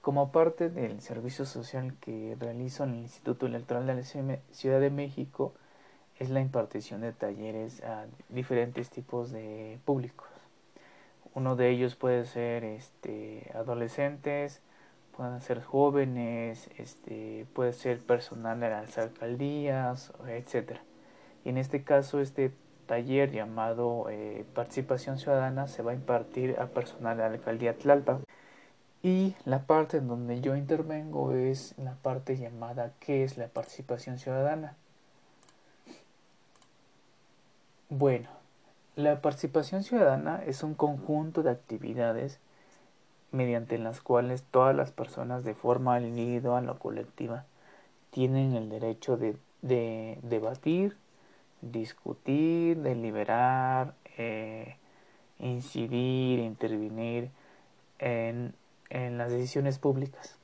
Como parte del servicio social que realizo en el Instituto Electoral de la Ciudad de México, es la impartición de talleres a diferentes tipos de públicos. Uno de ellos puede ser este, adolescentes, pueden ser jóvenes, este, puede ser personal de las alcaldías, etc. Y en este caso, este taller llamado eh, Participación Ciudadana se va a impartir a personal de la alcaldía Tlalpan. Y la parte en donde yo intervengo es la parte llamada ¿qué es la participación ciudadana? Bueno, la participación ciudadana es un conjunto de actividades mediante las cuales todas las personas de forma individual o colectiva tienen el derecho de, de debatir, discutir, deliberar, eh, incidir, intervenir en en las decisiones públicas.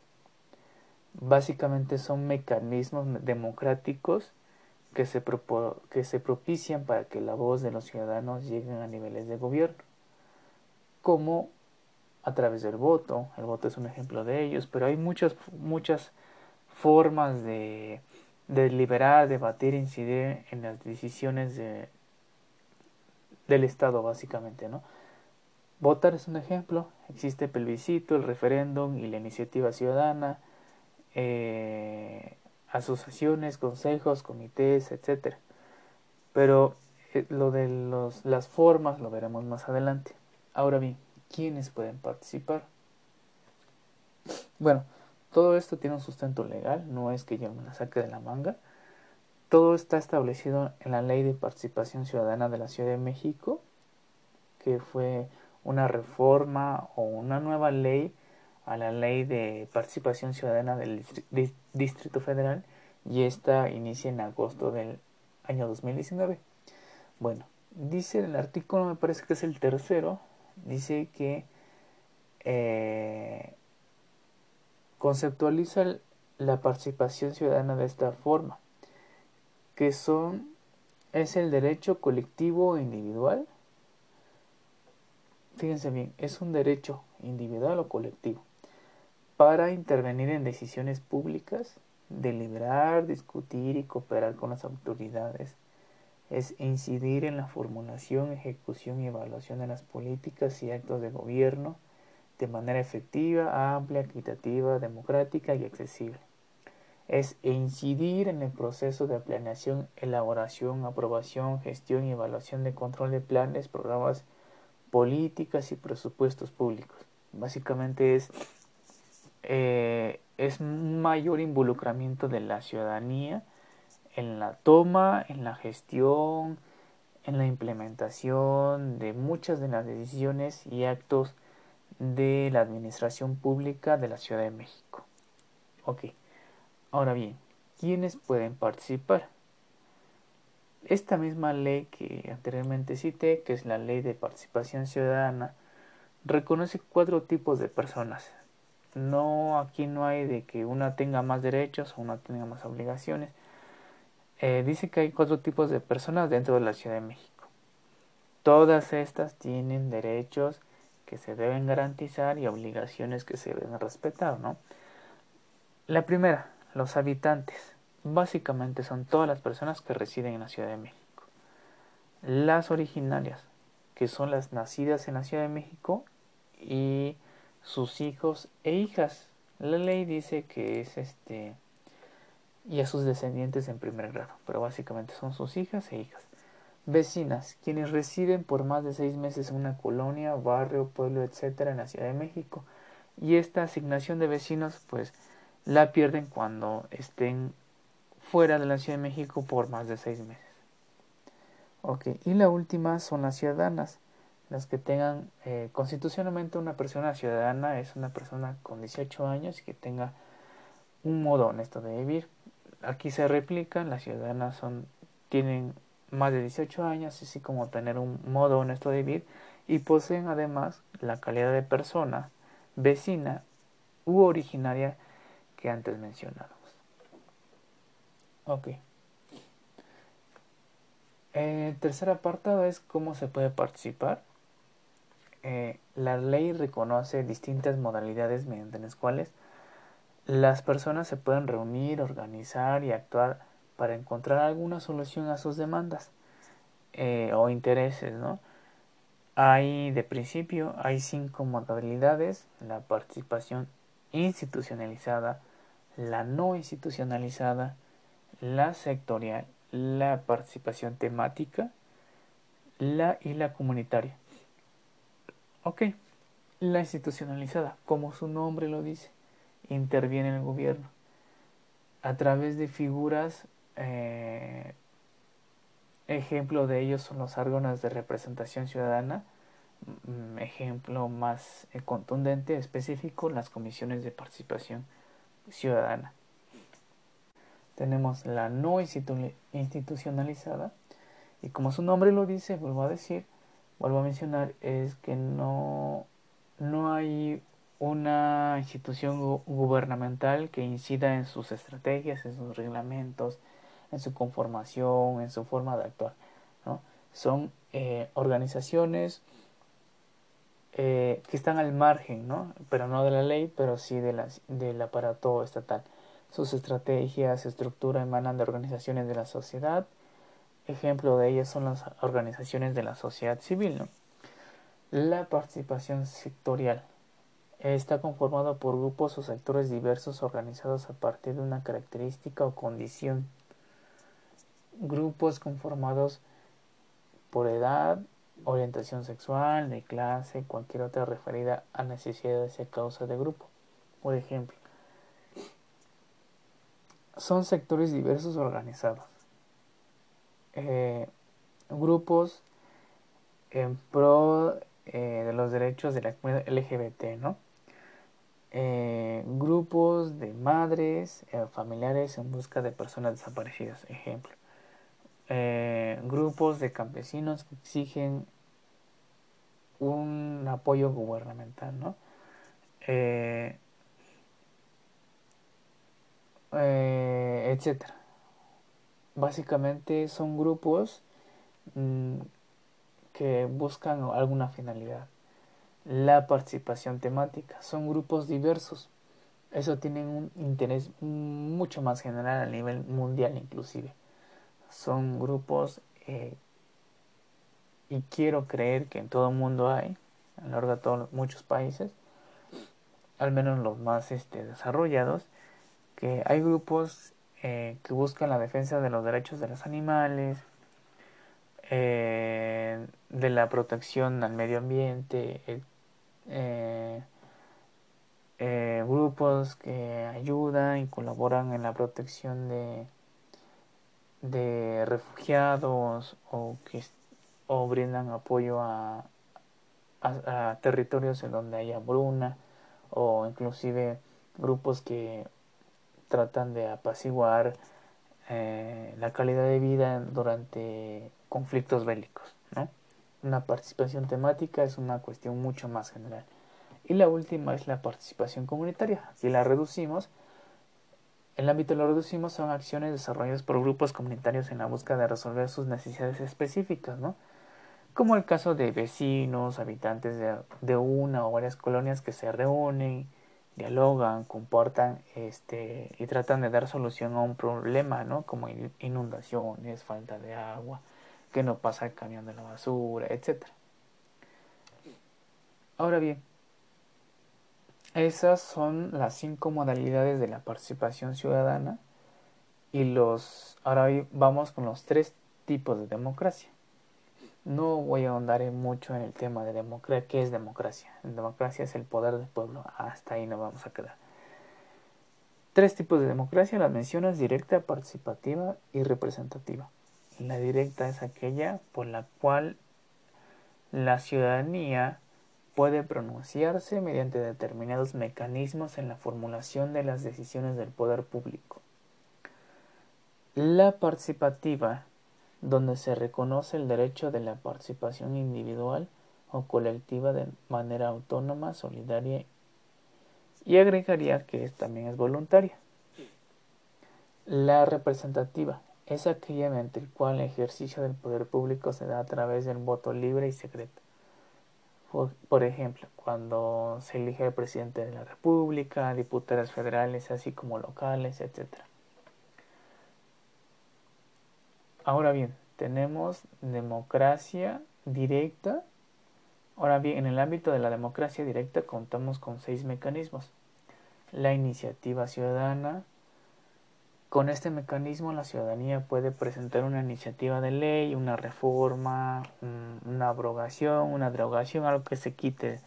Básicamente son mecanismos democráticos que se, que se propician para que la voz de los ciudadanos llegue a niveles de gobierno, como a través del voto. El voto es un ejemplo de ellos, pero hay muchas, muchas formas de, de deliberar, debatir, incidir en las decisiones de, del Estado, básicamente, ¿no? Votar es un ejemplo. Existe plebiscito, el referéndum y la iniciativa ciudadana, eh, asociaciones, consejos, comités, etc. Pero eh, lo de los, las formas lo veremos más adelante. Ahora bien, ¿quiénes pueden participar? Bueno, todo esto tiene un sustento legal, no es que yo me la saque de la manga. Todo está establecido en la Ley de Participación Ciudadana de la Ciudad de México, que fue una reforma o una nueva ley a la ley de participación ciudadana del Distrito Federal y esta inicia en agosto del año 2019. Bueno, dice el artículo, me parece que es el tercero, dice que eh, conceptualiza la participación ciudadana de esta forma, que son es el derecho colectivo e individual fíjense bien, es un derecho individual o colectivo para intervenir en decisiones públicas, deliberar, discutir y cooperar con las autoridades, es incidir en la formulación, ejecución y evaluación de las políticas y actos de gobierno de manera efectiva, amplia, equitativa, democrática y accesible. Es incidir en el proceso de planeación, elaboración, aprobación, gestión y evaluación de control de planes, programas políticas y presupuestos públicos. Básicamente es, eh, es un mayor involucramiento de la ciudadanía en la toma, en la gestión, en la implementación de muchas de las decisiones y actos de la administración pública de la Ciudad de México. Ok, ahora bien, ¿quiénes pueden participar? Esta misma ley que anteriormente cité, que es la ley de participación ciudadana, reconoce cuatro tipos de personas. No, aquí no hay de que una tenga más derechos o una tenga más obligaciones. Eh, dice que hay cuatro tipos de personas dentro de la Ciudad de México. Todas estas tienen derechos que se deben garantizar y obligaciones que se deben respetar, ¿no? La primera, los habitantes básicamente son todas las personas que residen en la Ciudad de México. Las originarias, que son las nacidas en la Ciudad de México y sus hijos e hijas. La ley dice que es este y a sus descendientes en primer grado, pero básicamente son sus hijas e hijas. Vecinas, quienes residen por más de seis meses en una colonia, barrio, pueblo, etcétera, en la Ciudad de México. Y esta asignación de vecinos, pues, la pierden cuando estén fuera de la Ciudad de México por más de seis meses. Ok, y la última son las ciudadanas. Las que tengan eh, constitucionalmente una persona ciudadana es una persona con 18 años y que tenga un modo honesto de vivir. Aquí se replican, las ciudadanas son, tienen más de 18 años, así como tener un modo honesto de vivir y poseen además la calidad de persona, vecina u originaria que antes mencionado. Ok. El tercer apartado es cómo se puede participar. Eh, la ley reconoce distintas modalidades mediante las cuales las personas se pueden reunir, organizar y actuar para encontrar alguna solución a sus demandas eh, o intereses, ¿no? Hay, de principio, hay cinco modalidades, la participación institucionalizada, la no institucionalizada, la sectorial, la participación temática, la y la comunitaria. Ok, la institucionalizada, como su nombre lo dice, interviene el gobierno a través de figuras eh, ejemplo de ellos son los órganos de representación ciudadana mm, ejemplo más eh, contundente específico las comisiones de participación ciudadana tenemos la no institucionalizada y como su nombre lo dice vuelvo a decir vuelvo a mencionar es que no no hay una institución gubernamental que incida en sus estrategias, en sus reglamentos, en su conformación, en su forma de actuar. Son eh, organizaciones eh, que están al margen, ¿no? pero no de la ley, pero sí de la, del aparato estatal. Sus estrategias, estructura emanan de organizaciones de la sociedad. Ejemplo de ellas son las organizaciones de la sociedad civil. La participación sectorial está conformado por grupos o sectores diversos organizados a partir de una característica o condición grupos conformados por edad, orientación sexual, de clase, cualquier otra referida a necesidades y causa de grupo. Por ejemplo, son sectores diversos organizados. Eh, grupos en pro eh, de los derechos de la comunidad LGBT, ¿no? Eh, grupos de madres, familiares en busca de personas desaparecidas, ejemplo. Grupos de campesinos que exigen un apoyo gubernamental, ¿no? Eh, etcétera. Básicamente son grupos mm, que buscan alguna finalidad. La participación temática son grupos diversos. Eso tiene un interés mucho más general a nivel mundial inclusive son grupos eh, y quiero creer que en todo el mundo hay, a lo largo de todos, muchos países, al menos los más este, desarrollados, que hay grupos eh, que buscan la defensa de los derechos de los animales, eh, de la protección al medio ambiente, grupos que ayudan y colaboran en la protección de de refugiados o que o brindan apoyo a, a, territorios en donde hay hambruna o inclusive grupos que tratan de apaciguar eh, la calidad de vida durante conflictos bélicos. ¿no? Una participación temática es una cuestión mucho más general. Y la última es la participación comunitaria. Si la reducimos el ámbito lo reducimos son acciones desarrolladas por grupos comunitarios en la búsqueda de resolver sus necesidades específicas, ¿no? Como el caso de vecinos, habitantes de, de una o varias colonias que se reúnen, dialogan, comportan este, y tratan de dar solución a un problema, ¿no? Como inundaciones, falta de agua, que no pasa el camión de la basura, etc. Ahora bien, esas son las cinco modalidades de la participación ciudadana y los ahora vamos con los tres tipos de democracia. No voy a ahondar mucho en el tema de democracia. ¿Qué es democracia? democracia es el poder del pueblo. Hasta ahí nos vamos a quedar. Tres tipos de democracia, las mencionas directa, participativa y representativa. La directa es aquella por la cual la ciudadanía puede pronunciarse mediante determinados mecanismos en la formulación de las decisiones del poder público. La participativa, donde se reconoce el derecho de la participación individual o colectiva de manera autónoma, solidaria y agregaría que también es voluntaria. La representativa es aquella mediante la cual el ejercicio del poder público se da a través del voto libre y secreto Por, ejemplo, cuando se elige el presidente de la República, diputados federales, así como locales, etc. Ahora bien, tenemos democracia directa. Ahora bien, en el ámbito de la democracia directa contamos con seis mecanismos. La iniciativa ciudadana, con este mecanismo la ciudadanía puede presentar una iniciativa de ley, una reforma, una abrogación, una derogación, algo que se quite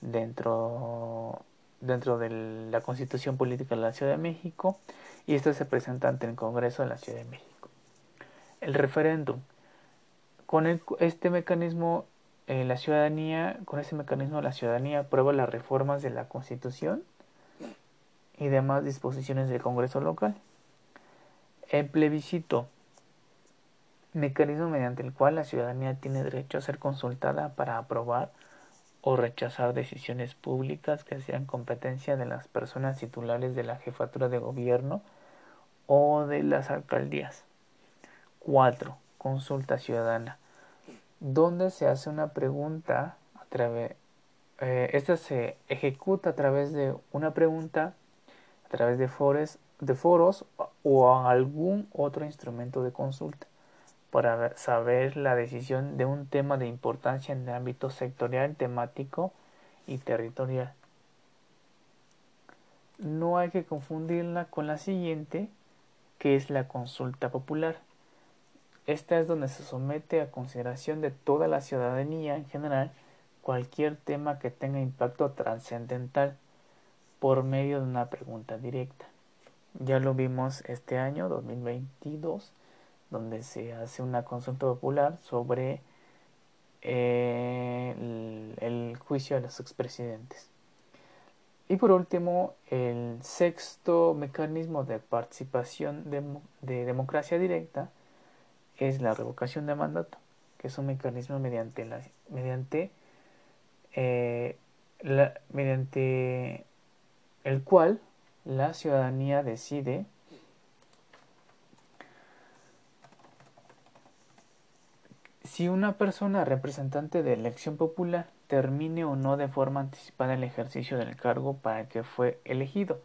dentro, dentro de la constitución política de la Ciudad de México y esto se presenta ante el Congreso de la Ciudad de México. El referéndum. Con este mecanismo eh, la ciudadanía, con este mecanismo la ciudadanía aprueba las reformas de la Constitución y demás disposiciones del Congreso local. El plebiscito, mecanismo mediante el cual la ciudadanía tiene derecho a ser consultada para aprobar o rechazar decisiones públicas que sean competencia de las personas titulares de la jefatura de gobierno o de las alcaldías. 4. Consulta ciudadana, donde se hace una pregunta a través eh, esta se ejecuta a través de una pregunta, a través de de foros o algún otro instrumento de consulta para saber la decisión de un tema de importancia en el ámbito sectorial, temático y territorial. No hay que confundirla con la siguiente, que es la consulta popular. Esta es donde se somete a consideración de toda la ciudadanía en general cualquier tema que tenga impacto trascendental por medio de una pregunta directa. Ya lo vimos este año, 2022, donde se hace una consulta popular sobre eh, el, juicio de los expresidentes. Y por último, el sexto mecanismo de participación de, democracia directa es la revocación de mandato, que es un mecanismo mediante, la, mediante, eh, la, mediante el cual la ciudadanía decide si una persona representante de elección popular termine o no de forma anticipada el ejercicio del cargo para el que fue elegido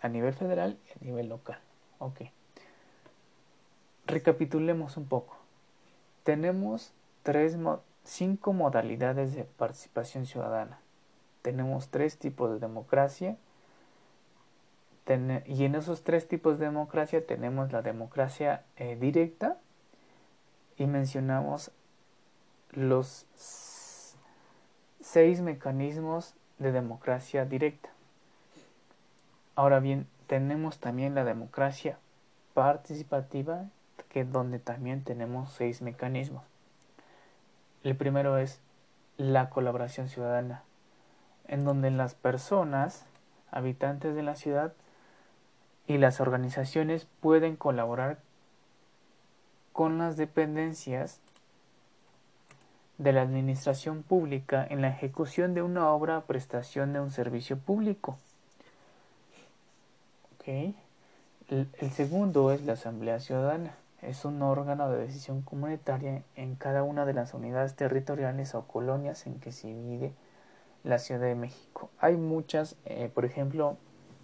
a nivel federal y a nivel local. Ok. Recapitulemos un poco. Tenemos tres, cinco modalidades de participación ciudadana. Tenemos tres tipos de democracia y en esos tres tipos de democracia tenemos la democracia eh, directa y mencionamos los seis mecanismos de democracia directa. Ahora bien, tenemos también la democracia participativa, que donde también tenemos seis mecanismos. El primero es la colaboración ciudadana, en donde las personas, habitantes de la ciudad, y las organizaciones pueden colaborar con las dependencias de la administración pública en la ejecución de una obra o prestación de un servicio público. El, el, segundo es la Asamblea Ciudadana. Es un órgano de decisión comunitaria en cada una de las unidades territoriales o colonias en que se divide la Ciudad de México. Hay muchas, eh, por ejemplo,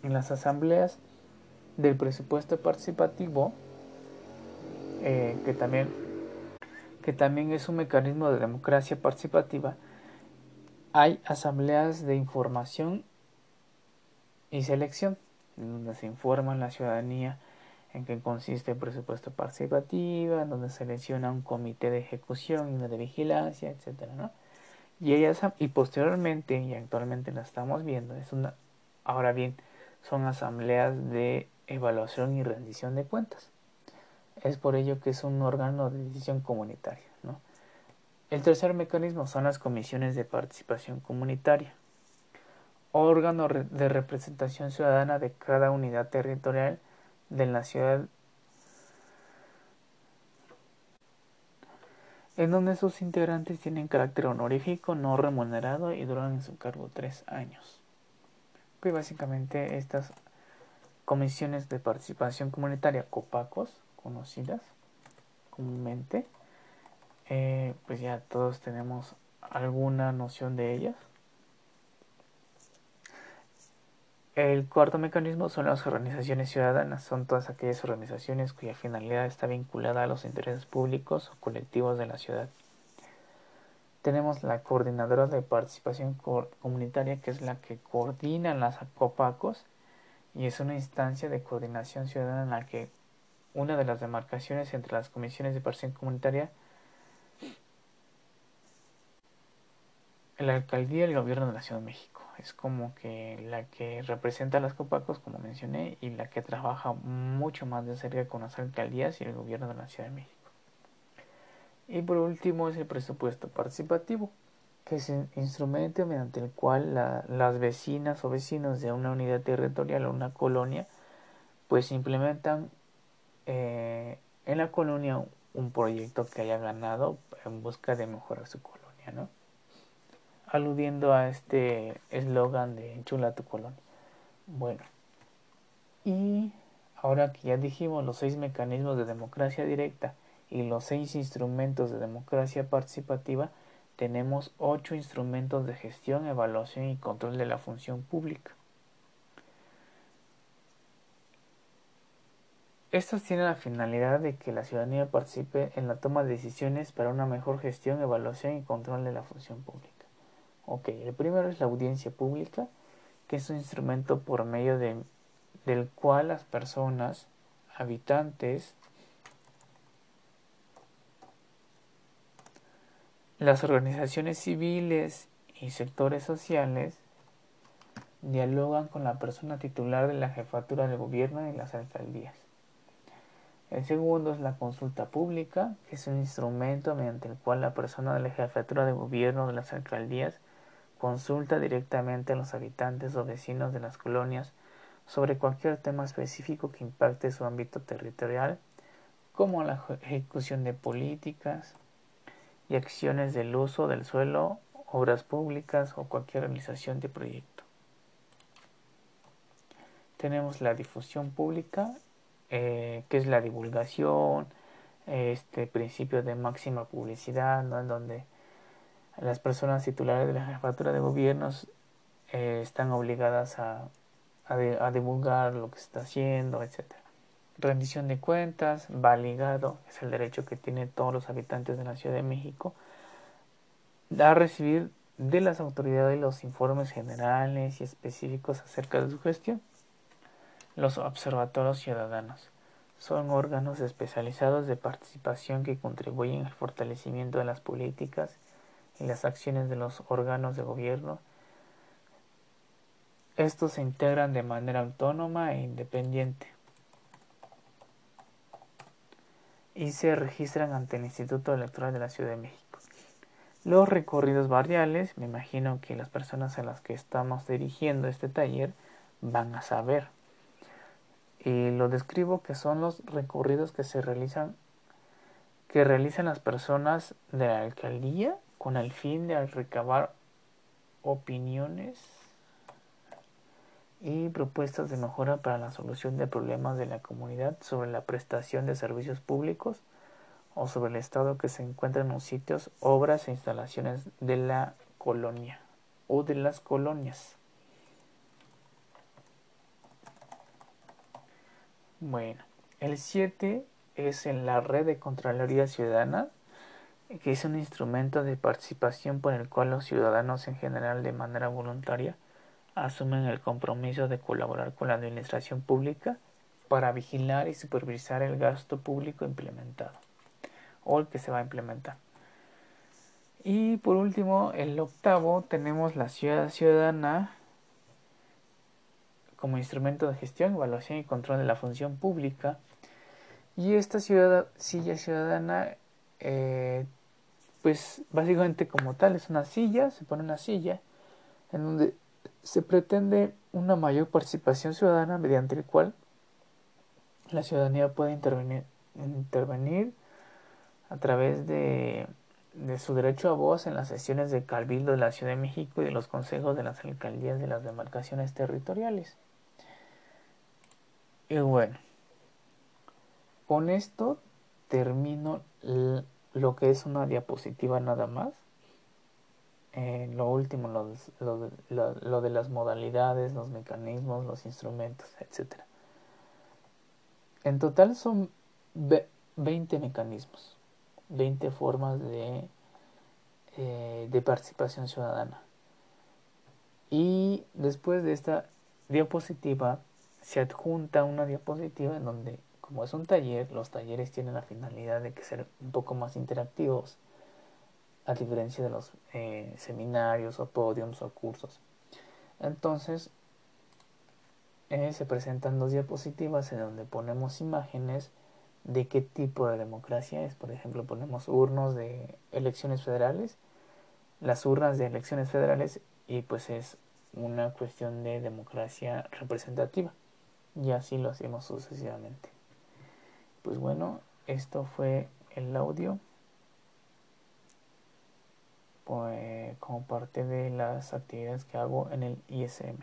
en las asambleas del presupuesto participativo, eh, que, también, que también es un mecanismo de democracia participativa, hay asambleas de información y selección, donde se informa la ciudadanía en qué consiste el presupuesto participativo, en donde se selecciona un comité de ejecución y uno de vigilancia, etcétera, Y ellas y posteriormente y actualmente la estamos viendo, es una ahora bien, son asambleas de evaluación y rendición de cuentas. Es por ello que es un órgano de decisión comunitaria. ¿no? El tercer mecanismo son las comisiones de participación comunitaria, órgano de representación ciudadana de cada unidad territorial de la ciudad en donde sus integrantes tienen carácter honorífico, no remunerado y duran en su cargo tres años. Básicamente estas comisiones de participación comunitaria, COPACOS, conocidas comúnmente, eh, pues ya todos tenemos alguna noción de ellas. El cuarto mecanismo son las organizaciones ciudadanas. Son todas aquellas organizaciones cuya finalidad está vinculada a los intereses públicos o colectivos de la ciudad. Tenemos la coordinadora de participación comunitaria, que es la que coordina las COPACOS y es una instancia de coordinación ciudadana en la que una de las demarcaciones entre las comisiones de participación comunitaria la alcaldía y el gobierno de la Ciudad de México. Es como que la que representa a las Copacos, como mencioné, y la que trabaja mucho más de cerca con las alcaldías y el gobierno de la Ciudad de México. Y por último es el presupuesto participativo, que es un instrumento mediante el cual las vecinas o vecinos de una unidad territorial o una colonia pues implementan eh, en la colonia un proyecto que haya ganado en busca de mejorar su colonia, ¿no? Aludiendo a este eslogan de Chula tu colonia. Bueno, y ahora que ya dijimos los seis mecanismos de democracia directa y los seis instrumentos de democracia participativa, tenemos ocho instrumentos de gestión, evaluación y control de la función pública. Estos tienen la finalidad de que la ciudadanía participe en la toma de decisiones para una mejor gestión, evaluación y control de la función pública. Ok, el primero es la audiencia pública, que es un instrumento por medio de, del cual las personas, habitantes, las organizaciones civiles y sectores sociales dialogan con la persona titular de la jefatura de gobierno y las alcaldías. El segundo es la consulta pública, que es un instrumento mediante el cual la persona de la jefatura de gobierno de las alcaldías consulta directamente a los habitantes o vecinos de las colonias sobre cualquier tema específico que impacte su ámbito territorial, como la ejecución de políticas y acciones del uso del suelo, obras públicas o cualquier realización de proyecto. Tenemos la difusión pública, eh, que es la divulgación, este principio de máxima publicidad, ¿no? en donde las personas titulares de la jefatura de gobiernos eh, están obligadas a, a, divulgar lo que se está haciendo, etc. Rendición de cuentas va ligado, es el derecho que tienen todos los habitantes de la Ciudad de México, a recibir de las autoridades los informes generales y específicos acerca de su gestión. Los observatorios ciudadanos son órganos especializados de participación que contribuyen al fortalecimiento de las políticas y las acciones de los órganos de gobierno. Estos se integran de manera autónoma e independiente y se registran ante el Instituto Electoral de la Ciudad de México. Los recorridos barriales, me imagino que las personas a las que estamos dirigiendo este taller van a saber. Y lo describo que son los recorridos que se realizan que realizan las personas de la alcaldía con el fin de recabar opiniones y propuestas de mejora para la solución de problemas de la comunidad sobre la prestación de servicios públicos o sobre el estado que se encuentra en los sitios, obras e instalaciones de la colonia o de las colonias. Bueno, el 7 es en la red de Contraloría Ciudadana que es un instrumento de participación por el cual los ciudadanos en general de manera voluntaria asumen el compromiso de colaborar con la administración pública para vigilar y supervisar el gasto público implementado o el que se va a implementar. Y por último, el octavo, tenemos la ciudad ciudadana como instrumento de gestión, evaluación y control de la función pública. Y esta ciudad, silla ciudadana eh, pues básicamente como tal es una silla, se pone una silla en donde se pretende una mayor participación ciudadana mediante el cual la ciudadanía puede intervenir, intervenir a través de, de su derecho a voz en las sesiones de Cabildo de la Ciudad de México y de los consejos de las alcaldías de las demarcaciones territoriales. Y bueno, con esto termino lo que es una diapositiva nada más. eh, lo último, lo, de las modalidades, los mecanismos, los instrumentos, etc. En total son 20 mecanismos, 20 formas de, eh, de participación ciudadana. Y después de esta diapositiva se adjunta una diapositiva en donde, como es un taller, los talleres tienen la finalidad de que ser un poco más interactivos a diferencia de los eh, seminarios o podiums o cursos. Entonces, eh, se presentan dos diapositivas en donde ponemos imágenes de qué tipo de democracia es. Por ejemplo, ponemos urnos de elecciones federales, las urnas de elecciones federales y pues es una cuestión de democracia representativa. Y así lo hacemos sucesivamente. Pues bueno, esto fue el audio. Pues, como parte de las actividades que hago en el ISM.